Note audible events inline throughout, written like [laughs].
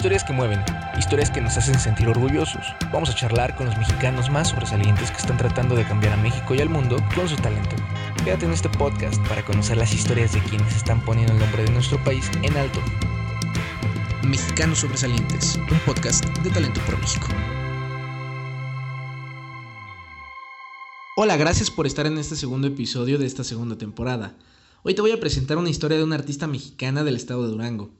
Historias que mueven, historias que nos hacen sentir orgullosos. Vamos a charlar con los mexicanos más sobresalientes que están tratando de cambiar a México y al mundo con su talento. Quédate en este podcast para conocer las historias de quienes están poniendo el nombre de nuestro país en alto. Mexicanos Sobresalientes, un podcast de Talento por México. Hola, gracias por estar en este segundo episodio de esta segunda temporada. Hoy te voy a presentar una historia de una artista mexicana del estado de Durango.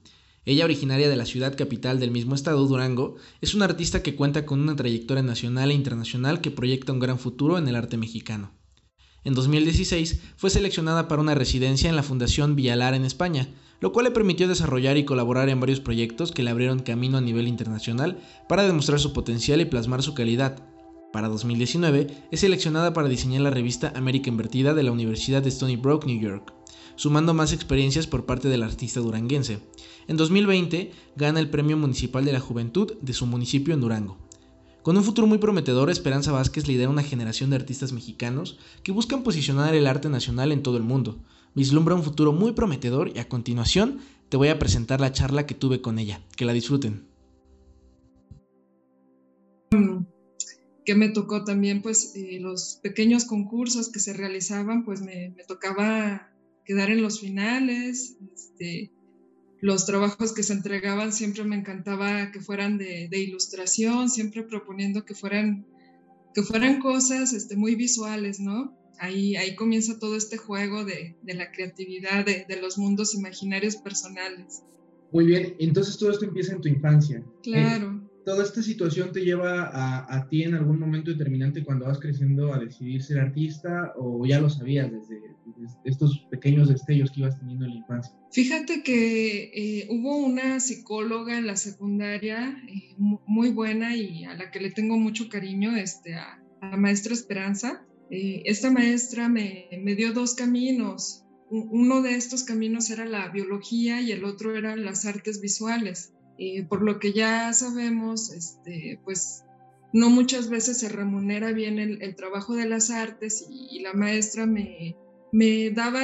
Ella, originaria de la ciudad capital del mismo estado, Durango, es una artista que cuenta con una trayectoria nacional e internacional que proyecta un gran futuro en el arte mexicano. En 2016 fue seleccionada para una residencia en la Fundación Villalar en España, lo cual le permitió desarrollar y colaborar en varios proyectos que le abrieron camino a nivel internacional para demostrar su potencial y plasmar su calidad. Para 2019 es seleccionada para diseñar la revista América Invertida de la Universidad de Stony Brook, New York, sumando más experiencias por parte del artista duranguense. En 2020 gana el Premio Municipal de la Juventud de su municipio en Durango. Con un futuro muy prometedor, Esperanza Vázquez lidera una generación de artistas mexicanos que buscan posicionar el arte nacional en todo el mundo. Vislumbra un futuro muy prometedor y a continuación te voy a presentar la charla que tuve con ella. Que la disfruten. Que me tocó también, pues, eh, los pequeños concursos que se realizaban, pues me, me tocaba quedar en los finales, este, los trabajos que se entregaban siempre me encantaba que fueran de, ilustración, siempre proponiendo que fueran, que fueran cosas este, muy visuales, ¿no? Ahí, ahí comienza todo este juego de, la creatividad, de, los mundos imaginarios personales. Muy bien, entonces todo esto empieza en tu infancia. Claro. ¿Toda esta situación te lleva a, ti en algún momento determinante cuando vas creciendo a decidir ser artista o ya lo sabías desde, estos pequeños destellos que ibas teniendo en la infancia? Fíjate que eh, hubo una psicóloga en la secundaria eh, muy buena y a la que le tengo mucho cariño, este, a, la maestra Esperanza. Eh, esta maestra me, me dio dos caminos. Uno de estos caminos era la biología y el otro eran las artes visuales. Por lo que ya sabemos, este, pues no muchas veces se remunera bien el, trabajo de las artes y la maestra me, daba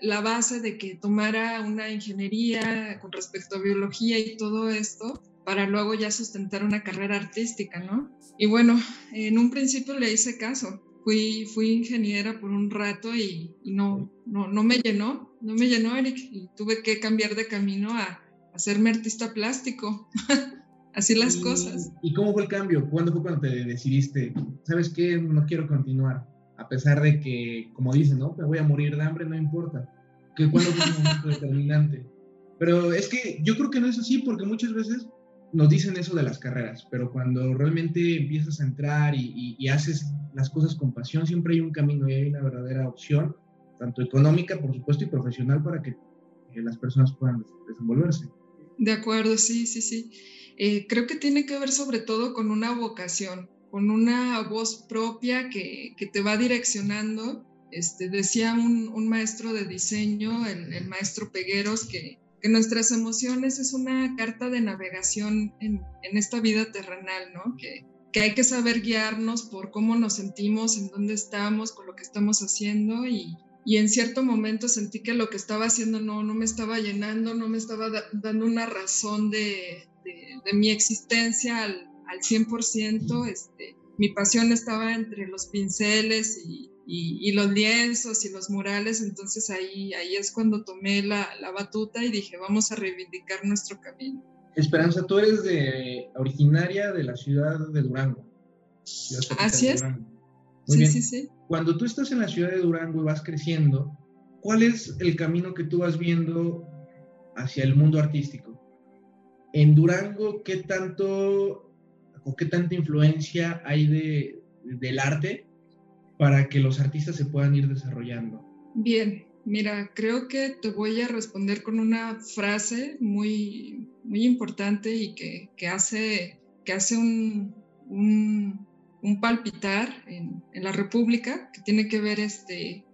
la base de que tomara una ingeniería con respecto a biología y todo esto para luego ya sustentar una carrera artística, ¿no? Y bueno, en un principio le hice caso. Fui, ingeniera por un rato y, no, no, me llenó, no me llenó, Eric, y tuve que cambiar de camino a, hacerme artista plástico. [laughs] Así las cosas. ¿Y cómo fue el cambio? ¿Cuándo fue cuando te decidiste, sabes qué, no quiero continuar? a pesar de que, como dicen, ¿no? Me voy a morir de hambre, no importa. Que cuando fue un momento determinante. Pero es que yo creo que no es así porque muchas veces nos dicen eso de las carreras, pero cuando realmente empiezas a entrar y, haces las cosas con pasión, siempre hay un camino y hay una verdadera opción, tanto económica, por supuesto, y profesional para que, las personas puedan desenvolverse. De acuerdo, sí, sí, sí. Eh, creo que tiene que ver sobre todo con una vocación con una voz propia que, te va direccionando. Este, decía un, maestro de diseño, el, maestro Pegueros, que, nuestras emociones es una carta de navegación en, esta vida terrenal, ¿no? Que, hay que saber guiarnos por cómo nos sentimos, en dónde estamos, con lo que estamos haciendo y, en cierto momento sentí que lo que estaba haciendo no, no me estaba llenando, no me estaba dando una razón de, de mi existencia al, al 100%, este, mi pasión estaba entre los pinceles y, los lienzos y los murales, entonces ahí, ahí es cuando tomé la, batuta y dije, vamos a reivindicar nuestro camino. Esperanza, tú eres de, originaria de la ciudad de Durango. Así es. Sí, sí, sí. Cuando tú estás en la ciudad de Durango y vas creciendo, ¿cuál es el camino que tú vas viendo hacia el mundo artístico? En Durango, ¿qué tanto o qué tanta influencia hay de, del arte para que los artistas se puedan ir desarrollando? Bien, mira, creo que te voy a responder con una frase muy, muy importante y que, que hace, que hace un, un, un palpitar en, la República, que tiene que ver este,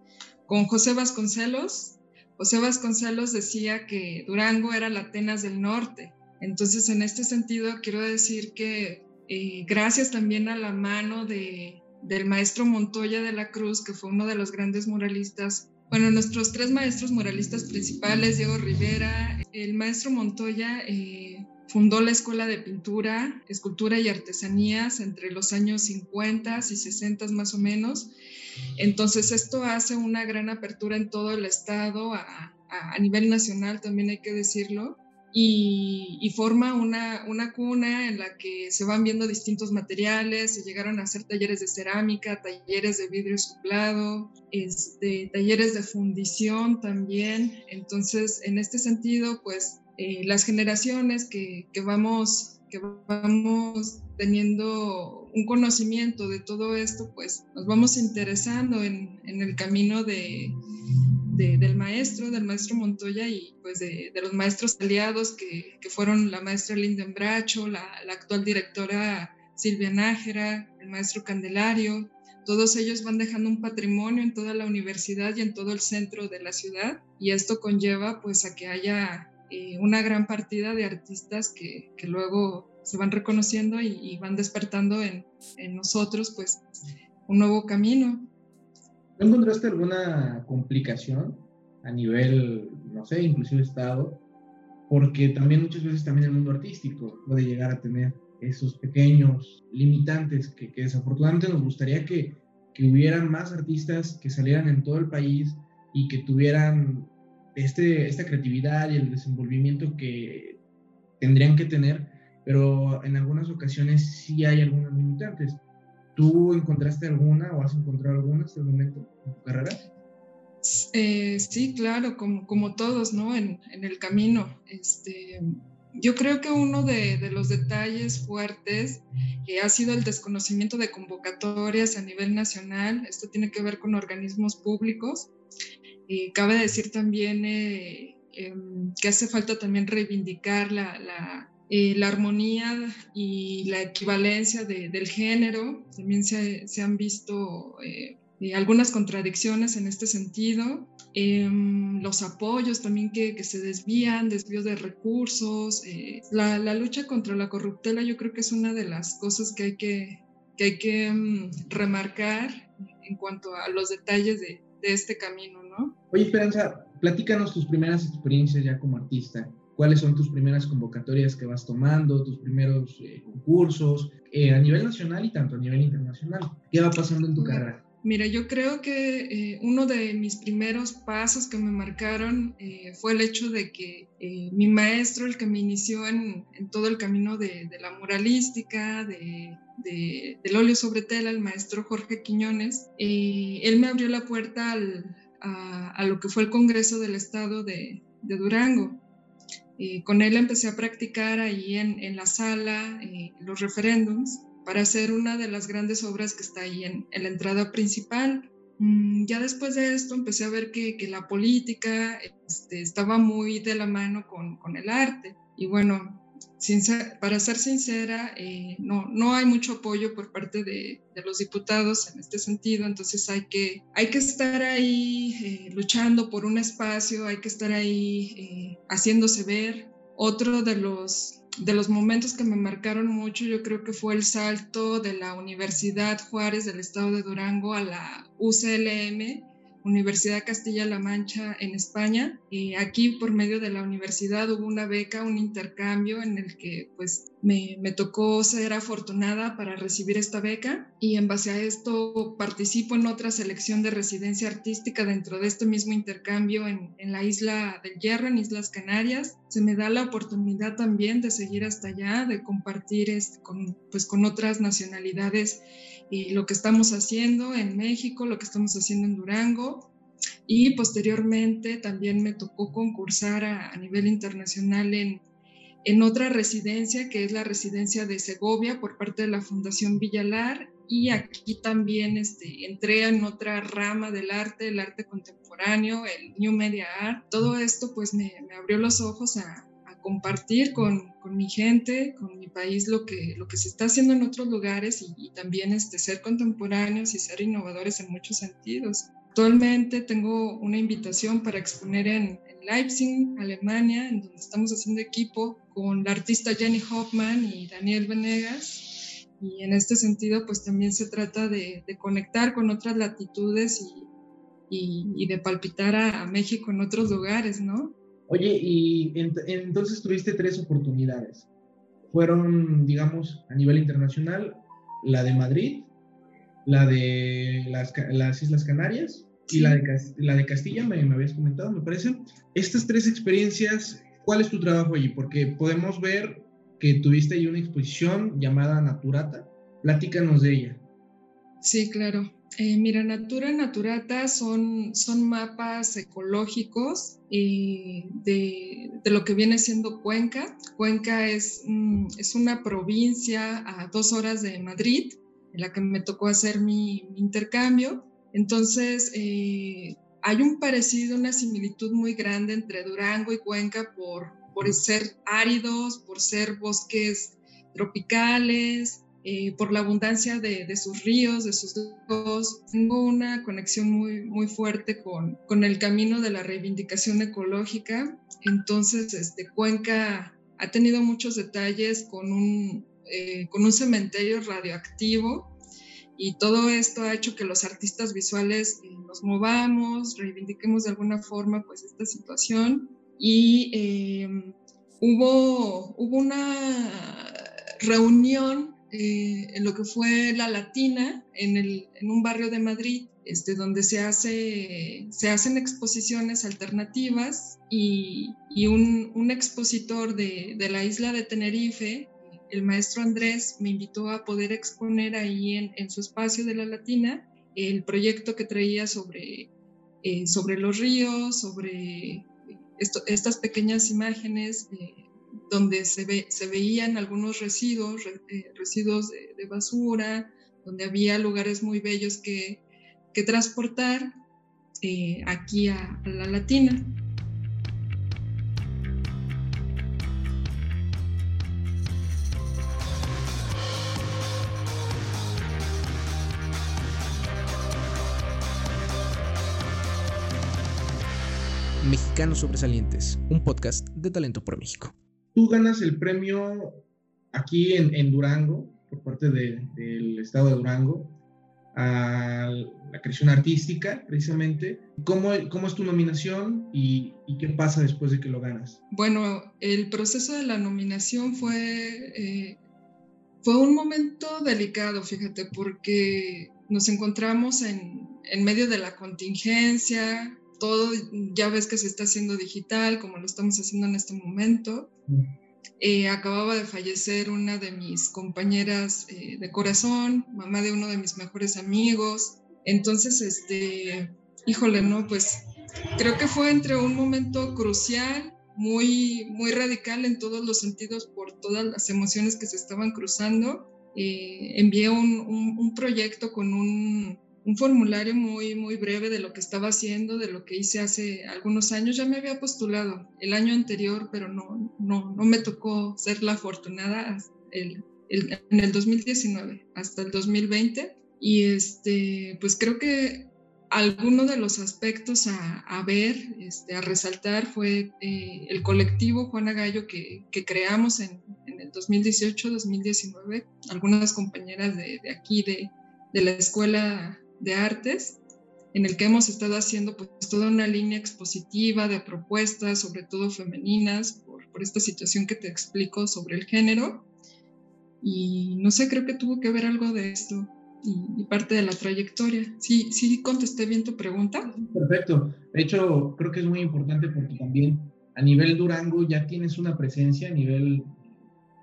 con José Vasconcelos. José Vasconcelos decía que Durango era la Atenas del Norte. Entonces, en este sentido, quiero decir que eh, gracias también a la mano de, del maestro Montoya de la Cruz, que fue uno de los grandes muralistas. Bueno, nuestros tres maestros muralistas principales, Diego Rivera, el maestro Montoya, eh, fundó la Escuela de Pintura, Escultura y Artesanías entre los años 50 y 60 más o menos. Entonces esto hace una gran apertura en todo el estado, a, nivel nacional también hay que decirlo, y, forma una, una, cuna en la que se van viendo distintos materiales, se llegaron a hacer talleres de cerámica, talleres de vidrio soplado, este, talleres de fundición también. Entonces, en este sentido, pues eh, las generaciones que, que, vamos, que vamos teniendo un conocimiento de todo esto, pues nos vamos interesando en, en el camino de, del maestro, del maestro Montoya y pues de, los maestros aliados que, que, fueron la maestra Linda Bracho, la, la, actual directora Silvia Nájera, el maestro Candelario. Todos ellos van dejando un patrimonio en toda la universidad y en todo el centro de la ciudad y esto conlleva pues a que haya eh, una gran partida de artistas que, que luego se van reconociendo y, y van despertando en, en nosotros pues un nuevo camino. ¿No encontraste alguna complicación a nivel, no sé, inclusive Estado? Porque también muchas veces también el mundo artístico puede llegar a tener esos pequeños limitantes que, que desafortunadamente nos gustaría que, que hubieran más artistas que salieran en todo el país y que tuvieran este, esta creatividad y el desenvolvimiento que tendrían que tener, pero en algunas ocasiones sí hay algunos limitantes. ¿Tú encontraste alguna o has encontrado alguna hasta el momento en tu carrera? Eh, sí, claro, como, como todos, ¿no? En, en, el camino. Este, yo creo que uno de, de los detalles fuertes que ha sido el desconocimiento de convocatorias a nivel nacional. Esto tiene que ver con organismos públicos. Cabe decir también eh, eh, que hace falta también reivindicar la, la eh, la armonía y la equivalencia de, del género. También se, se han visto eh, eh, algunas contradicciones en este sentido. Em, los apoyos también que, que, se desvían, desvío de recursos. La, la, lucha contra la corruptela yo creo que es una de las cosas que hay que, que, hay que um, remarcar en cuanto a los detalles de, de este camino, ¿no? Oye, Esperanza, platícanos tus primeras experiencias ya como artista cuáles son tus primeras convocatorias que vas tomando, tus primeros eh, concursos eh, a nivel nacional y tanto a nivel internacional. ¿Qué va pasando en tu carrera? Mira, yo creo que eh, uno de mis primeros pasos que me marcaron fue el hecho de que mi maestro, el que me inició en, en todo el camino de, de la muralística, de, de, del óleo sobre tela, el maestro Jorge Quiñones, él me abrió la puerta al, a, lo que fue el Congreso del Estado de, Durango. Eh, con él empecé a practicar ahí en, la sala eh, los referéndums para hacer una de las grandes obras que está ahí en, la entrada principal. Mm, ya después de esto empecé a ver que, la política este, estaba muy de la mano con el arte. Y bueno, para ser sincera, eh, no, no hay mucho apoyo por parte de, los diputados en este sentido, entonces hay que, hay que estar ahí eh, luchando por un espacio, hay que estar ahí eh, haciéndose ver. Otro de los, de los momentos que me marcaron mucho, yo creo que fue el salto de la Universidad Juárez del Estado de Durango a la UCLM Universidad Castilla-La Mancha en España. Y aquí por medio de la universidad hubo una beca, un intercambio en el que pues me, me, tocó ser afortunada para recibir esta beca y en base a esto participo en otra selección de residencia artística dentro de este mismo intercambio en, la isla del Hierro, en Islas Canarias. Se me da la oportunidad también de seguir hasta allá, de compartir con, pues, con otras nacionalidades y lo que estamos haciendo en México, lo que estamos haciendo en Durango. Y posteriormente también me tocó concursar a, nivel internacional en, en otra residencia, que es la residencia de Segovia por parte de la Fundación Villalar. Y aquí también este, entré en otra rama del arte, el arte contemporáneo, el New Media Art. Todo esto pues me, me abrió los ojos a, compartir con, con, mi gente, con mi país, lo que, lo que se está haciendo en otros lugares y, y también este, ser contemporáneos y ser innovadores en muchos sentidos. Actualmente tengo una invitación para exponer en, en, Leipzig, Alemania, en donde estamos haciendo equipo con la artista Jenny Hoffman y Daniel Venegas. Y en este sentido, pues también se trata de, de conectar con otras latitudes y, y, y de palpitar a, a México en otros lugares, ¿no? Oye, y ent entonces tuviste tres oportunidades. fueron, digamos, a nivel internacional, la de Madrid, la de las, las Islas Canarias y la de, la de Castilla, me, me habías comentado, me parece. Estas tres experiencias, ¿cuál es tu trabajo allí? Porque podemos ver que tuviste ahí una exposición llamada Naturata. Platícanos de ella. Sí, claro. Eh, mira, Natura Naturata son, son mapas ecológicos eh, de, de, lo que viene siendo Cuenca. Cuenca es, mm, es una provincia a dos horas de Madrid, en la que me tocó hacer mi, mi intercambio. Entonces, eh, hay un parecido, una similitud muy grande entre Durango y Cuenca por, por ser áridos, por ser bosques tropicales, eh, por la abundancia de, sus ríos, de sus lagos. Tengo una conexión muy, muy fuerte con, con el camino de la reivindicación ecológica. Entonces, este, Cuenca ha tenido muchos detalles con un, eh, con un cementerio radioactivo y todo esto ha hecho que los artistas visuales eh, nos movamos, reivindiquemos de alguna forma pues esta situación y hubo, hubo una reunión eh, en lo que fue la Latina, en, el, en un barrio de Madrid, este, donde se, hace, se hacen exposiciones alternativas y, y un, un, expositor de, de, la isla de Tenerife, el maestro Andrés, me invitó a poder exponer ahí en, en su espacio de la Latina el proyecto que traía sobre, eh, sobre los ríos, sobre estas pequeñas imágenes. Donde se, ve, se veían algunos residuos, eh, residuos de, basura, donde había lugares muy bellos que, que transportar eh, aquí a, a la Latina. Mexicanos Sobresalientes, un podcast de Talento por México. Tú ganas el premio aquí en, Durango, por parte del estado de Durango, a la creación artística, precisamente. ¿Cómo, es tu nominación y, qué pasa después de que lo ganas? Bueno, el proceso de la nominación fue, eh, fue un momento delicado, fíjate, porque nos encontramos en, en medio de la contingencia, todo ya ves que se está haciendo digital, como lo estamos haciendo en este momento. Eh, acababa de fallecer una de mis compañeras eh, de corazón, mamá de uno de mis mejores amigos. Entonces, este, híjole, no, pues creo que fue entre un momento crucial, muy, muy radical en todos los sentidos por todas las emociones que se estaban cruzando. Eh, envié un, un proyecto con un un formulario muy, muy breve de lo que estaba haciendo, de lo que hice hace algunos años. Ya me había postulado el año anterior, pero no, no, no me tocó ser la afortunada el, en el 2019 hasta el 2020. Y este, pues creo que alguno de los aspectos a, a ver, este, a resaltar fue eh, el colectivo Juana Gallo que, que creamos en, en el 2018-2019. Algunas compañeras de, de aquí, de, de la escuela de artes, en el que hemos estado haciendo pues toda una línea expositiva de propuestas, sobre todo femeninas, por, por esta situación que te explico sobre el género. Y no sé, creo que tuvo que ver algo de esto y, parte de la trayectoria. Sí, sí contesté bien tu pregunta. Perfecto. De hecho, creo que es muy importante porque también a nivel Durango ya tienes una presencia, a nivel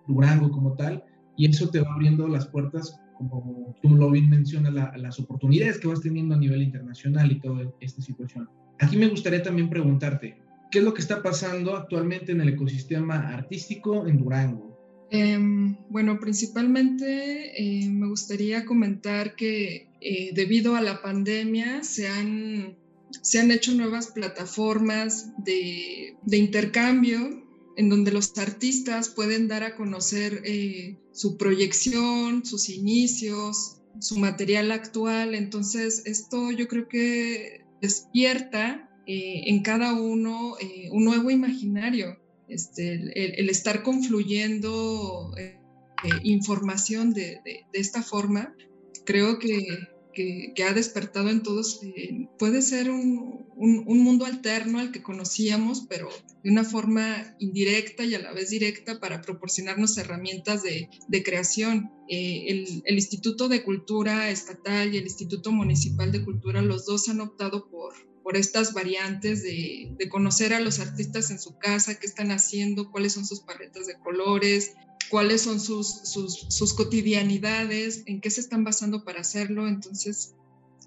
Durango como tal, y eso te va abriendo las puertas como tú lo bien mencionas, las oportunidades que vas teniendo a nivel internacional y toda esta situación. Aquí me gustaría también preguntarte, ¿qué es lo que está pasando actualmente en el ecosistema artístico en Durango? Em, bueno, principalmente eh, me gustaría comentar que eh, debido a la pandemia se han, se han hecho nuevas plataformas de, de intercambio en donde los artistas pueden dar a conocer eh, su proyección, sus inicios, su material actual. Entonces, esto yo creo que despierta eh, en cada uno eh, un nuevo imaginario. Este, el, estar confluyendo información de, esta forma, creo que, que, ha despertado en todos, eh, puede ser un, un, mundo alterno al que conocíamos, pero de una forma indirecta y a la vez directa para proporcionarnos herramientas de, de creación. Eh, el, el, Instituto de Cultura Estatal y el Instituto Municipal de Cultura, los dos han optado por, por estas variantes de, de conocer a los artistas en su casa, qué están haciendo, cuáles son sus paletas de colores, cuáles son sus, sus, cotidianidades, en qué se están basando para hacerlo. Entonces,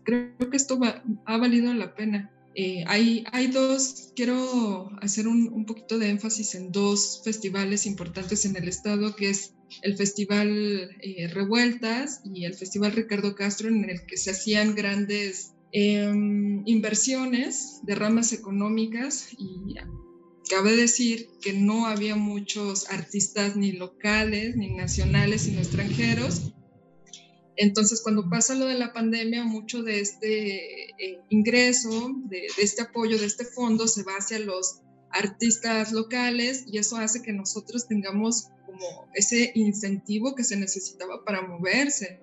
creo que esto ha valido la pena. Eh, hay, hay dos, quiero hacer un, un, poquito de énfasis en dos festivales importantes en el estado, que es el Festival eh, Revueltas y el Festival Ricardo Castro, en el que se hacían grandes em, inversiones de ramas económicas y Cabe decir que no había muchos artistas ni locales, ni nacionales, sino extranjeros. Entonces, cuando pasa lo de la pandemia, mucho de este eh, ingreso, de, este apoyo, de este fondo, se va hacia los artistas locales y eso hace que nosotros tengamos como ese incentivo que se necesitaba para moverse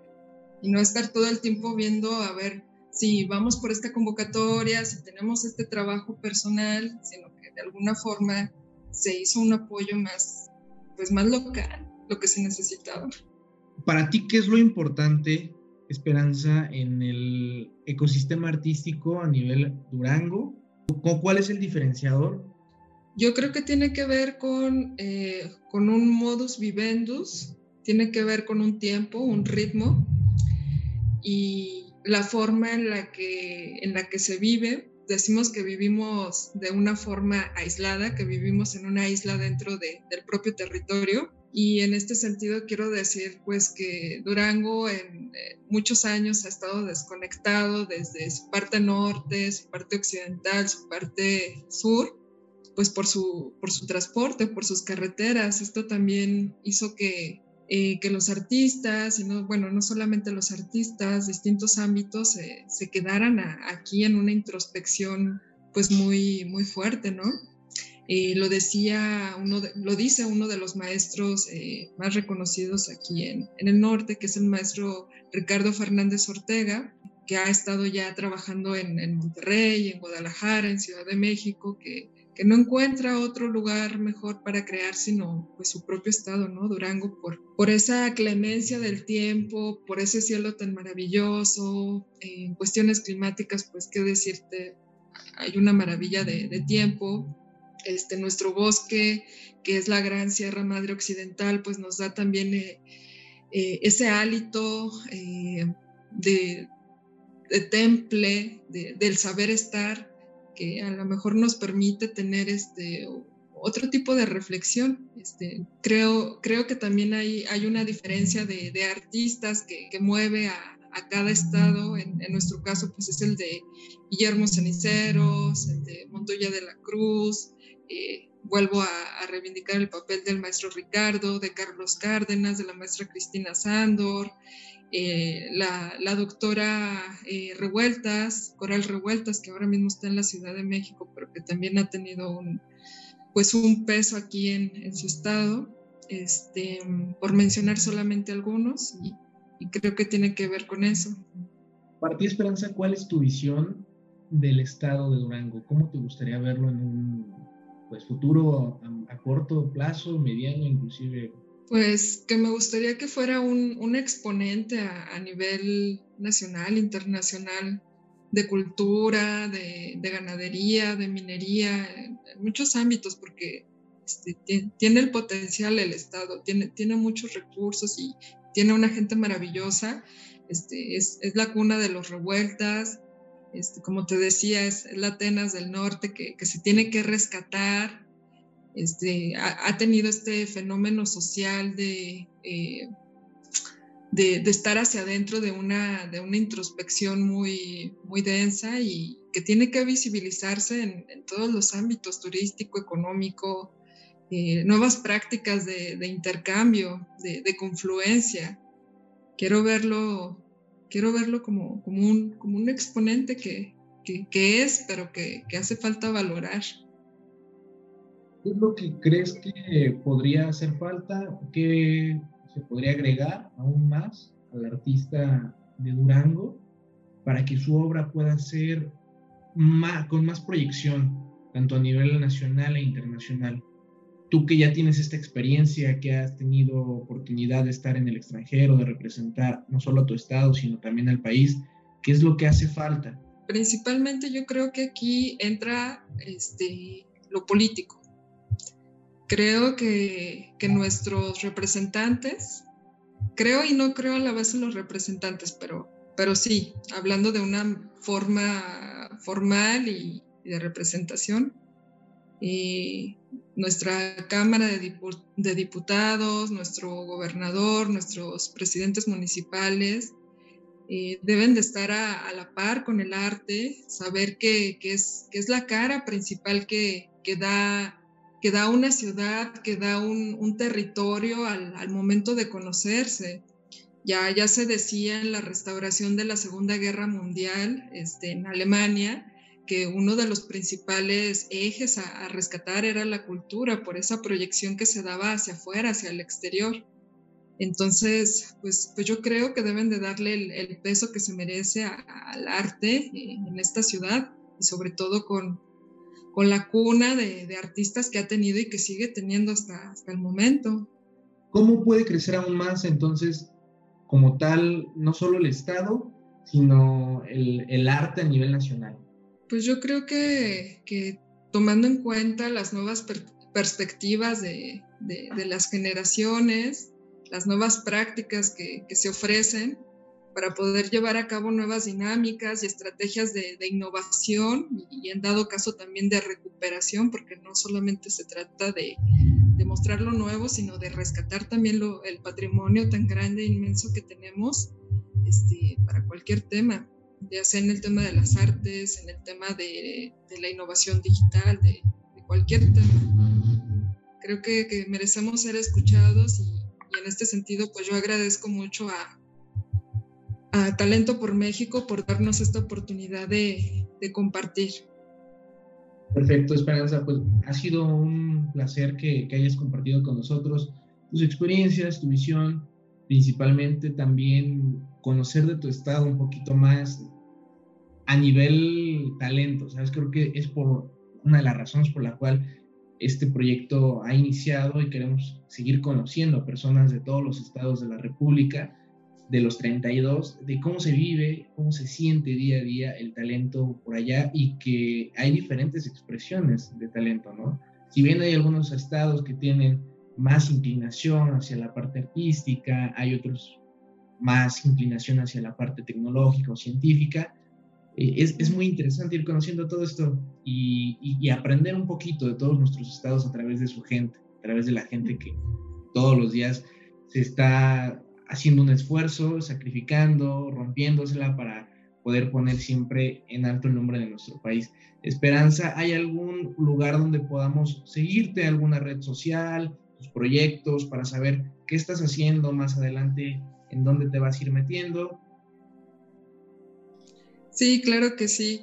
y no estar todo el tiempo viendo a ver si vamos por esta convocatoria, si tenemos este trabajo personal, sino de alguna forma se hizo un apoyo más, pues más local, lo que se necesitaba. Para ti, ¿qué es lo importante, Esperanza, en el ecosistema artístico a nivel Durango? ¿Cuál es el diferenciador? Yo creo que tiene que ver con, eh, con un modus vivendus, tiene que ver con un tiempo, un ritmo y la forma en la que, en la que se vive decimos que vivimos de una forma aislada, que vivimos en una isla dentro del propio territorio. Y en este sentido quiero decir pues que Durango en muchos años ha estado desconectado desde su parte norte, su parte occidental, su parte sur, pues por su, por su transporte, por sus carreteras. Esto también hizo que eh, que los artistas, y no, bueno, no solamente los artistas, distintos ámbitos se quedaran aquí en una introspección pues muy, muy fuerte, ¿no? Eh, lo decía uno, lo dice uno de los maestros eh, más reconocidos aquí en, en, el norte, que es el maestro Ricardo Fernández Ortega, que ha estado ya trabajando en, en Monterrey, en Guadalajara, en Ciudad de México, que que no encuentra otro lugar mejor para crear sino pues su propio estado, ¿no? Durango, por, por esa clemencia del tiempo, por ese cielo tan maravilloso, en cuestiones climáticas, pues qué decirte, hay una maravilla de, tiempo, este, nuestro bosque, que es la gran Sierra Madre Occidental, pues nos da también eh, eh, ese hálito eh, de, temple, del saber estar, que a lo mejor nos permite tener este otro tipo de reflexión. Este, creo, creo que también hay, hay una diferencia de, artistas que, mueve a, cada estado. En, nuestro caso, pues es el de Guillermo Ceniceros, el de Montoya de la Cruz. Eh, vuelvo a, reivindicar el papel del maestro Ricardo, de Carlos Cárdenas, de la maestra Cristina Sándor. Eh, la, doctora eh, Revueltas, Coral Revueltas, que ahora mismo está en la Ciudad de México, pero que también ha tenido un, pues un peso aquí en, su estado, este, por mencionar solamente algunos, y, creo que tiene que ver con eso. Para Esperanza, ¿cuál es tu visión del estado de Durango? ¿Cómo te gustaría verlo en un pues, futuro a corto plazo, mediano, inclusive pues que me gustaría que fuera un, exponente a, nivel nacional, internacional, de cultura, de, ganadería, de minería, en, muchos ámbitos, porque este, tiene, el potencial el Estado, tiene, tiene muchos recursos y tiene una gente maravillosa. Este, es, la cuna de los revueltas, este, como te decía, es la Atenas del Norte que, que se tiene que rescatar este, ha, tenido este fenómeno social eh, de, de, estar hacia adentro de una, introspección muy, muy densa y que tiene que visibilizarse en, todos los ámbitos, turístico, económico, eh, nuevas prácticas de, intercambio, de, confluencia. Quiero verlo, como, un, exponente que, es, pero que hace falta valorar. ¿Qué es lo que crees que podría hacer falta? ¿Qué se podría agregar aún más al artista de Durango para que su obra pueda ser más, con más proyección, tanto a nivel nacional e internacional? Tú que ya tienes esta experiencia, que has tenido oportunidad de estar en el extranjero, de representar no solo a tu estado, sino también al país, ¿qué es lo que hace falta? Principalmente yo creo que aquí entra este, lo político. Creo que, que nuestros representantes, creo y no creo a la vez en los representantes, pero, pero sí, hablando de una forma formal y, de representación, y nuestra Cámara de, Diputados, nuestro gobernador, nuestros presidentes municipales, eh, deben de estar a, la par con el arte, saber que, es, que es, la cara principal que, que, da, que da una ciudad, que da un, territorio al, momento de conocerse. Ya, ya se decía en la restauración de la Segunda Guerra Mundial este, en Alemania que uno de los principales ejes a, a rescatar era la cultura por esa proyección que se daba hacia afuera, hacia el exterior. Entonces, pues, pues yo creo que deben de darle el, peso que se merece al arte en esta ciudad y sobre todo con, con la cuna de, artistas que ha tenido y que sigue teniendo hasta, hasta el momento. ¿Cómo puede crecer aún más entonces como tal, no solo el Estado, sino el, arte a nivel nacional? Pues yo creo que, que tomando en cuenta las nuevas perspectivas de, de las generaciones, las nuevas prácticas que, se ofrecen para poder llevar a cabo nuevas dinámicas y estrategias de, innovación y, en dado caso también de recuperación, porque no solamente se trata de, de mostrar lo nuevo, sino de rescatar también lo, el patrimonio tan grande e inmenso que tenemos este, para cualquier tema, ya sea en el tema de las artes, en el tema de, la innovación digital, de, cualquier tema. Creo que, que merecemos ser escuchados y, y en este sentido, pues yo agradezco mucho a, a Talento por México por darnos esta oportunidad de, compartir. Perfecto, Esperanza. Pues ha sido un placer que, que, hayas compartido con nosotros tus experiencias, tu visión, principalmente también conocer de tu estado un poquito más a nivel talento. ¿Sabes? Creo que es por una de las razones por la cual este proyecto ha iniciado y queremos seguir conociendo a personas de todos los estados de la República, de los 32, de cómo se vive, cómo se siente día a día el talento por allá y que hay diferentes expresiones de talento, ¿no? Si bien hay algunos estados que tienen más inclinación hacia la parte artística, hay otros más inclinación hacia la parte tecnológica o científica, eh, es, muy interesante ir conociendo todo esto y, aprender un poquito de todos nuestros estados a través de su gente, a través de la gente que todos los días se está haciendo un esfuerzo, sacrificando, rompiéndosela para poder poner siempre en alto el nombre de nuestro país. Esperanza, ¿hay algún lugar donde podamos seguirte, alguna red social, tus proyectos, para saber qué estás haciendo más adelante, en dónde te vas a ir metiendo? Sí, claro que sí.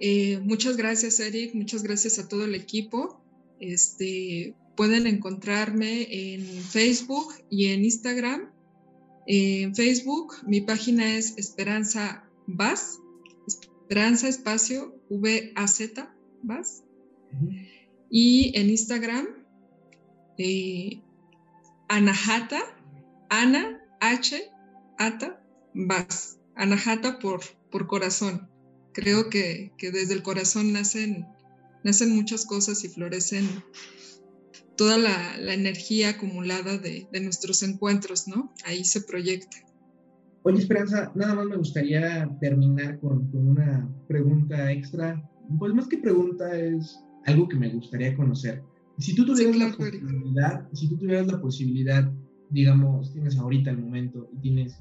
Eh, muchas gracias, Eric. Muchas gracias a todo el equipo. Este, pueden encontrarme en Facebook y en Instagram. En Facebook, mi página es Esperanza Vaz, Esperanza Espacio V-A-Z, Vaz. Y en Instagram, eh, Anahata, Ana H, Ata, Vaz. Anahata por por corazón. Creo que, desde el corazón nacen, nacen muchas cosas y florecen toda la, energía acumulada de, nuestros encuentros, ¿no? Ahí se proyecta. Oye, Esperanza, nada más me gustaría terminar con, una pregunta extra. Pues más que pregunta es algo que me gustaría conocer. Si tú tuvieras la posibilidad, si tú tuvieras la posibilidad, digamos, tienes ahorita el momento y tienes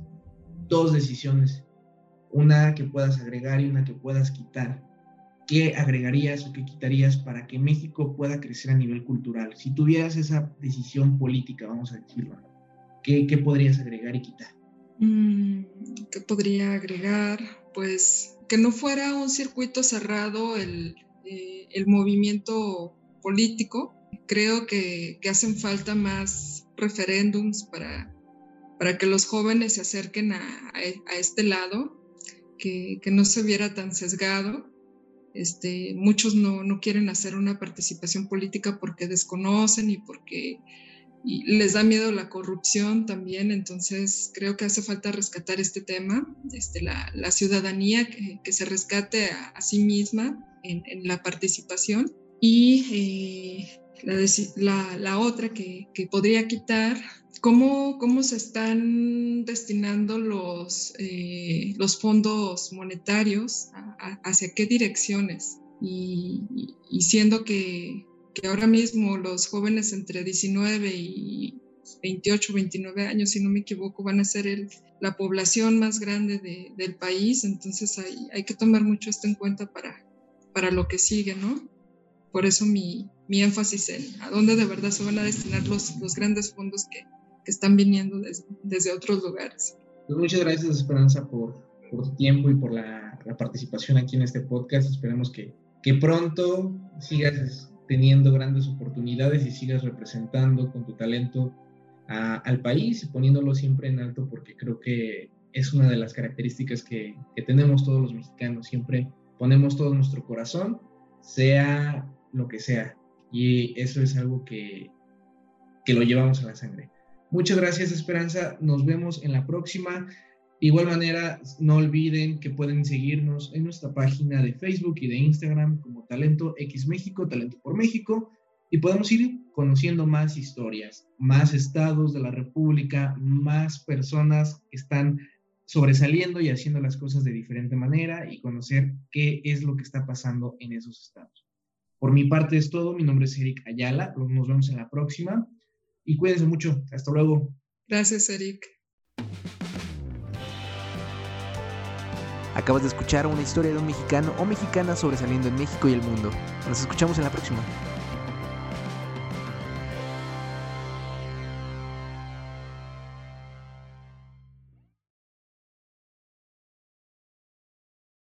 dos decisiones una que puedas agregar y una que puedas quitar. ¿Qué agregarías o qué quitarías para que México pueda crecer a nivel cultural? Si tuvieras esa decisión política, vamos a decirlo, ¿qué, qué podrías agregar y quitar? Mm, ¿Qué podría agregar? Pues que no fuera un circuito cerrado el, eh, el movimiento político. Creo que, que hacen falta más referéndums para, para que los jóvenes se acerquen a, a, este lado que, que, no se viera tan sesgado. Este, muchos no, no, quieren hacer una participación política porque desconocen y porque y les da miedo la corrupción también, entonces creo que hace falta rescatar este tema, este, la, la ciudadanía que, que, se rescate a, a sí misma en, en, la participación. Y eh, la, la, otra que, que, podría quitar, cómo, cómo se están destinando los, eh, los fondos monetarios, a, a, hacia qué direcciones. Y, y siendo que, que, ahora mismo los jóvenes entre 19 y 28, 29 años, si no me equivoco, van a ser el, la población más grande de, del país, entonces hay, hay que tomar mucho esto en cuenta para, para lo que sigue, ¿no? Por eso mi, mi énfasis en a dónde de verdad se van a destinar los, los grandes fondos que, que están viniendo desde, desde otros lugares. Pues muchas gracias, Esperanza, por, por tu tiempo y por la, la, participación aquí en este podcast. Esperemos que, que pronto sigas teniendo grandes oportunidades y sigas representando con tu talento a, al país y poniéndolo siempre en alto porque creo que es una de las características que, que tenemos todos los mexicanos. Siempre ponemos todo nuestro corazón, sea lo que sea. Y eso es algo que, que lo llevamos a la sangre. Muchas gracias, Esperanza. Nos vemos en la próxima. De igual manera, no olviden que pueden seguirnos en nuestra página de Facebook y de Instagram como Talento X México, Talento por México, y podemos ir conociendo más historias, más estados de la República, más personas que están sobresaliendo y haciendo las cosas de diferente manera y conocer qué es lo que está pasando en esos estados. Por mi parte es todo. Mi nombre es Eric Ayala. Nos vemos en la próxima. Y cuídense mucho. Hasta luego. Gracias, Eric. Acabas de escuchar una historia de un mexicano o mexicana sobresaliendo en México y el mundo. Nos escuchamos en la próxima.